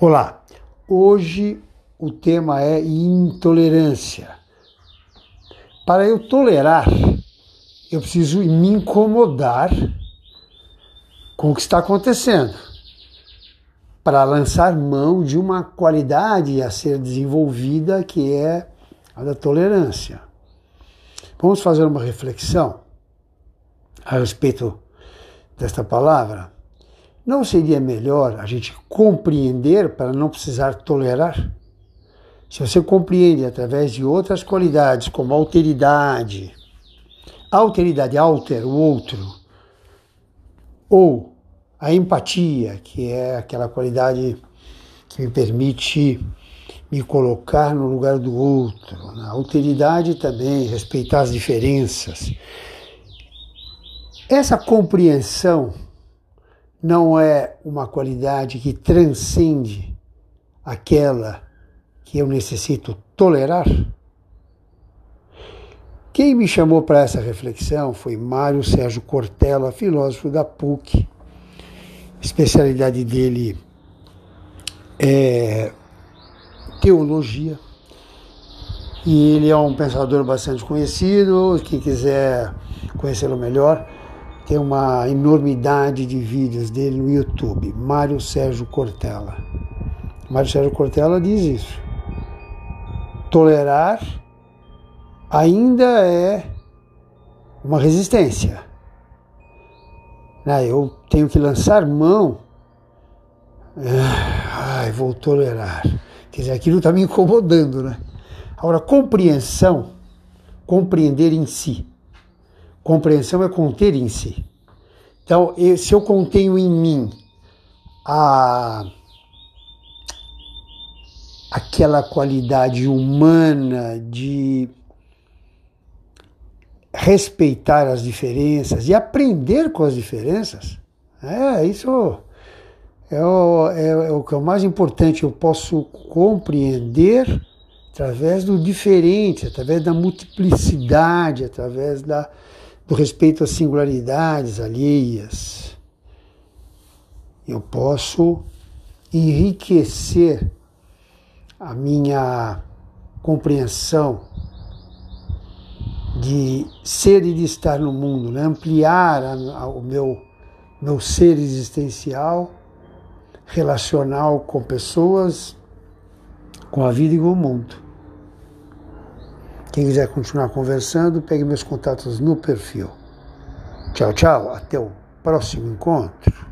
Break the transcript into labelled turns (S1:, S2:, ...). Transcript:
S1: Olá, hoje o tema é intolerância. Para eu tolerar, eu preciso me incomodar com o que está acontecendo, para lançar mão de uma qualidade a ser desenvolvida que é a da tolerância. Vamos fazer uma reflexão a respeito desta palavra? Não seria melhor a gente compreender para não precisar tolerar? Se você compreende através de outras qualidades, como alteridade, alteridade, alter, o outro, ou a empatia, que é aquela qualidade que me permite me colocar no lugar do outro, a alteridade também, respeitar as diferenças. Essa compreensão não é uma qualidade que transcende aquela que eu necessito tolerar? Quem me chamou para essa reflexão foi Mário Sérgio Cortella, filósofo da PUC. A especialidade dele é teologia. E ele é um pensador bastante conhecido. Quem quiser conhecê-lo melhor, tem uma enormidade de vídeos dele no YouTube, Mário Sérgio Cortella. Mário Sérgio Cortella diz isso. Tolerar ainda é uma resistência. Né, eu tenho que lançar mão. Ah, ai, vou tolerar. Quer dizer, aquilo está me incomodando, né? Agora, compreensão, compreender em si Compreensão é conter em si. Então, se eu contenho em mim a aquela qualidade humana de respeitar as diferenças e aprender com as diferenças, é isso é o, é, é o que é o mais importante. Eu posso compreender através do diferente, através da multiplicidade, através da, do respeito às singularidades alheias. Eu posso enriquecer a minha compreensão de ser e de estar no mundo, né? ampliar a, a, o meu, meu ser existencial, relacional com pessoas, com a vida e com o mundo. Quem quiser continuar conversando, pegue meus contatos no perfil. Tchau, tchau. Até o próximo encontro.